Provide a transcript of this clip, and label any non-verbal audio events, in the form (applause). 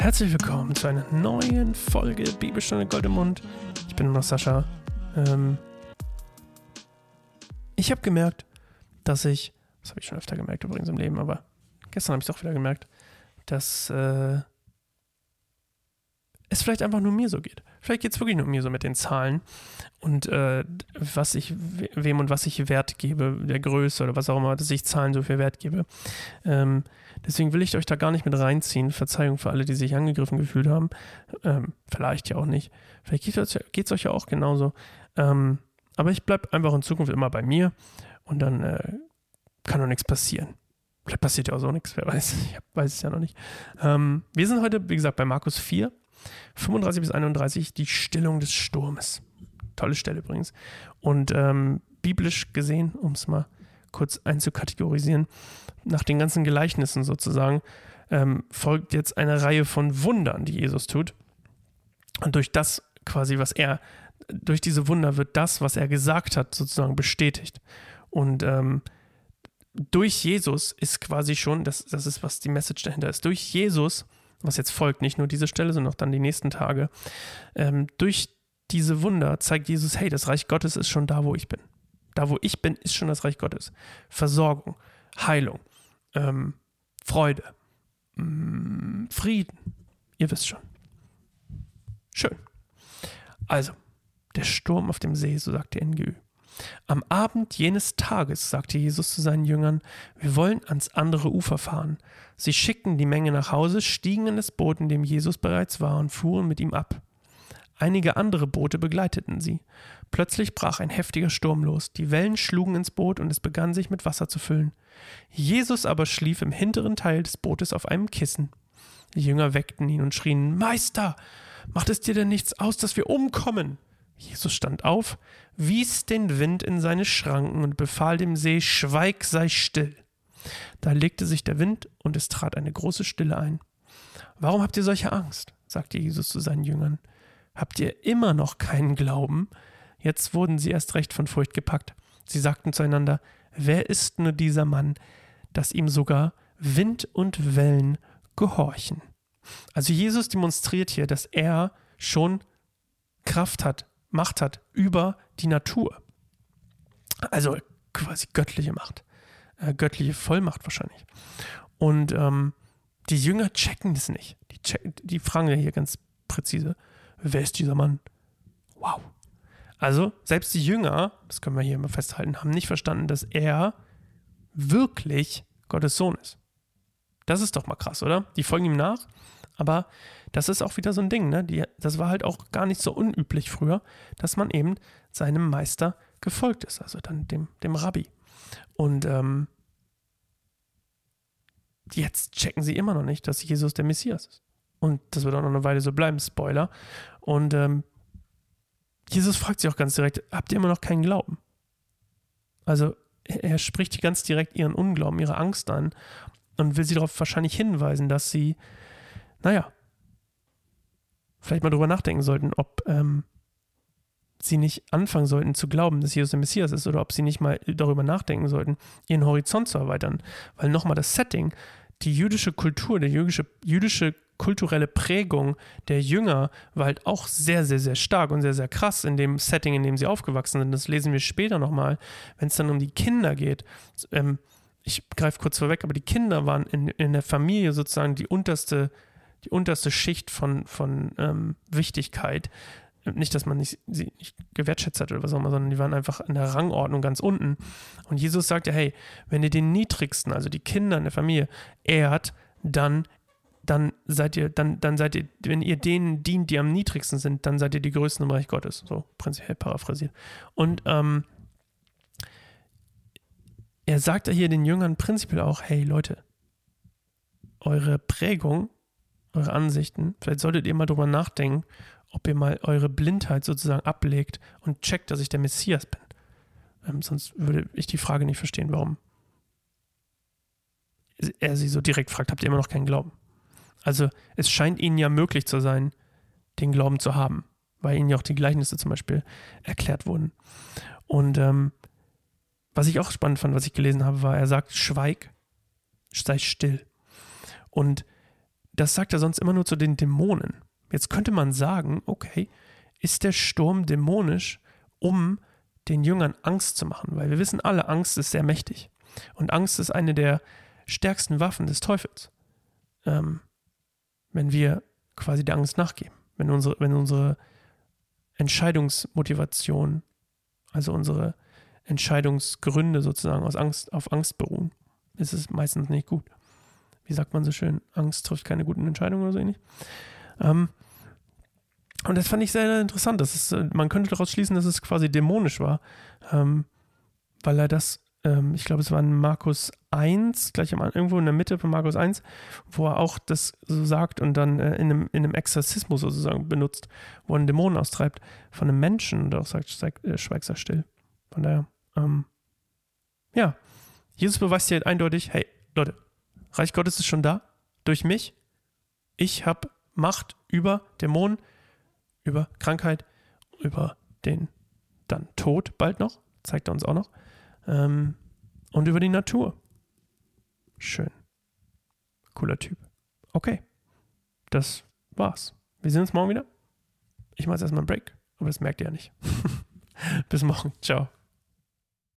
Herzlich willkommen zu einer neuen Folge Bibelstunde Gold im Mund. Ich bin noch Sascha. Ähm ich habe gemerkt, dass ich, das habe ich schon öfter gemerkt übrigens im Leben, aber gestern habe ich es auch wieder gemerkt, dass äh, es vielleicht einfach nur mir so geht. Vielleicht geht es wirklich nur mir so mit den Zahlen und äh, was ich wem und was ich Wert gebe, der Größe oder was auch immer, dass ich Zahlen so viel Wert gebe. Ähm, deswegen will ich euch da gar nicht mit reinziehen. Verzeihung für alle, die sich angegriffen gefühlt haben. Ähm, vielleicht ja auch nicht. Vielleicht geht es euch ja auch genauso. Ähm, aber ich bleibe einfach in Zukunft immer bei mir und dann äh, kann doch nichts passieren. Vielleicht passiert ja auch so nichts, wer weiß. Ich weiß es ja noch nicht. Ähm, wir sind heute, wie gesagt, bei Markus 4 35 bis 31 die Stillung des Sturmes. Tolle Stelle übrigens. Und ähm, biblisch gesehen, um es mal kurz einzukategorisieren, nach den ganzen Gleichnissen sozusagen, ähm, folgt jetzt eine Reihe von Wundern, die Jesus tut. Und durch das quasi, was er, durch diese Wunder wird das, was er gesagt hat, sozusagen bestätigt. Und ähm, durch Jesus ist quasi schon, das, das ist, was die Message dahinter ist, durch Jesus was jetzt folgt, nicht nur diese Stelle, sondern auch dann die nächsten Tage, ähm, durch diese Wunder zeigt Jesus, hey, das Reich Gottes ist schon da, wo ich bin. Da, wo ich bin, ist schon das Reich Gottes. Versorgung, Heilung, ähm, Freude, mh, mm, Frieden. Ihr wisst schon. Schön. Also, der Sturm auf dem See, so sagt die NGÜ. Am Abend jenes Tages sagte Jesus zu seinen Jüngern, wir wollen ans andere Ufer fahren. Sie schickten die Menge nach Hause, stiegen in das Boot, in dem Jesus bereits war, und fuhren mit ihm ab. Einige andere Boote begleiteten sie. Plötzlich brach ein heftiger Sturm los, die Wellen schlugen ins Boot und es begann sich mit Wasser zu füllen. Jesus aber schlief im hinteren Teil des Bootes auf einem Kissen. Die Jünger weckten ihn und schrien Meister, macht es dir denn nichts aus, dass wir umkommen? Jesus stand auf, wies den Wind in seine Schranken und befahl dem See, Schweig, sei still. Da legte sich der Wind und es trat eine große Stille ein. Warum habt ihr solche Angst? sagte Jesus zu seinen Jüngern. Habt ihr immer noch keinen Glauben? Jetzt wurden sie erst recht von Furcht gepackt. Sie sagten zueinander, wer ist nur dieser Mann, dass ihm sogar Wind und Wellen gehorchen? Also Jesus demonstriert hier, dass er schon Kraft hat, Macht hat über die Natur. Also quasi göttliche Macht. Äh, göttliche Vollmacht wahrscheinlich. Und ähm, die Jünger checken das nicht. Die, checken, die fragen ja hier ganz präzise, wer ist dieser Mann? Wow. Also selbst die Jünger, das können wir hier immer festhalten, haben nicht verstanden, dass er wirklich Gottes Sohn ist. Das ist doch mal krass, oder? Die folgen ihm nach, aber das ist auch wieder so ein Ding, ne? Die, das war halt auch gar nicht so unüblich früher, dass man eben seinem Meister gefolgt ist, also dann dem, dem Rabbi. Und ähm, jetzt checken sie immer noch nicht, dass Jesus der Messias ist. Und das wird auch noch eine Weile so bleiben, Spoiler. Und ähm, Jesus fragt sie auch ganz direkt, habt ihr immer noch keinen Glauben? Also er spricht ganz direkt ihren Unglauben, ihre Angst an und will sie darauf wahrscheinlich hinweisen, dass sie, naja, vielleicht mal drüber nachdenken sollten, ob ähm, sie nicht anfangen sollten zu glauben, dass Jesus der Messias ist oder ob sie nicht mal darüber nachdenken sollten, ihren Horizont zu erweitern. Weil nochmal das Setting, die jüdische Kultur, der jüdische, jüdische kulturelle Prägung der Jünger war halt auch sehr, sehr, sehr stark und sehr, sehr krass in dem Setting, in dem sie aufgewachsen sind. Das lesen wir später nochmal, wenn es dann um die Kinder geht. Ähm, ich greife kurz vorweg, aber die Kinder waren in, in der Familie sozusagen die unterste, die unterste Schicht von, von ähm, Wichtigkeit. Nicht, dass man nicht, sie nicht gewertschätzt hat oder was auch immer, sondern die waren einfach in der Rangordnung ganz unten. Und Jesus sagte, hey, wenn ihr den Niedrigsten, also die Kinder in der Familie, ehrt, dann dann seid ihr, dann, dann seid ihr, wenn ihr denen dient, die am niedrigsten sind, dann seid ihr die Größten im Reich Gottes. So prinzipiell paraphrasiert. Und ähm, er sagt hier den Jüngern prinzipiell auch, hey Leute, eure Prägung, eure Ansichten, vielleicht solltet ihr mal drüber nachdenken, ob ihr mal eure Blindheit sozusagen ablegt und checkt, dass ich der Messias bin. Ähm, sonst würde ich die Frage nicht verstehen, warum er sie so direkt fragt, habt ihr immer noch keinen Glauben? Also es scheint ihnen ja möglich zu sein, den Glauben zu haben, weil ihnen ja auch die Gleichnisse zum Beispiel erklärt wurden. Und ähm, was ich auch spannend fand, was ich gelesen habe, war, er sagt, schweig, sei still. Und das sagt er sonst immer nur zu den Dämonen. Jetzt könnte man sagen, okay, ist der Sturm dämonisch, um den Jüngern Angst zu machen? Weil wir wissen alle, Angst ist sehr mächtig. Und Angst ist eine der stärksten Waffen des Teufels. Ähm, wenn wir quasi der Angst nachgeben. Wenn unsere, wenn unsere Entscheidungsmotivation, also unsere Entscheidungsgründe sozusagen aus Angst auf Angst beruhen, ist es meistens nicht gut. Wie sagt man so schön, Angst trifft keine guten Entscheidungen oder so ähnlich. Ähm, und das fand ich sehr interessant. Das ist, äh, man könnte daraus schließen, dass es quasi dämonisch war, ähm, weil er das, ähm, ich glaube, es war in Markus 1, gleich am, irgendwo in der Mitte von Markus 1, wo er auch das so sagt und dann äh, in, einem, in einem Exorzismus sozusagen benutzt, wo er einen Dämonen austreibt von einem Menschen und auch sagt, äh, schweig sei still. Von daher, ähm, ja, Jesus beweist dir eindeutig, hey, Leute, Reich Gottes ist schon da, durch mich. Ich habe Macht über Dämonen, über Krankheit, über den dann Tod bald noch, zeigt er uns auch noch, ähm, und über die Natur. Schön. Cooler Typ. Okay, das war's. Wir sehen uns morgen wieder. Ich mache jetzt erstmal einen Break, aber das merkt ihr ja nicht. (laughs) Bis morgen. Ciao.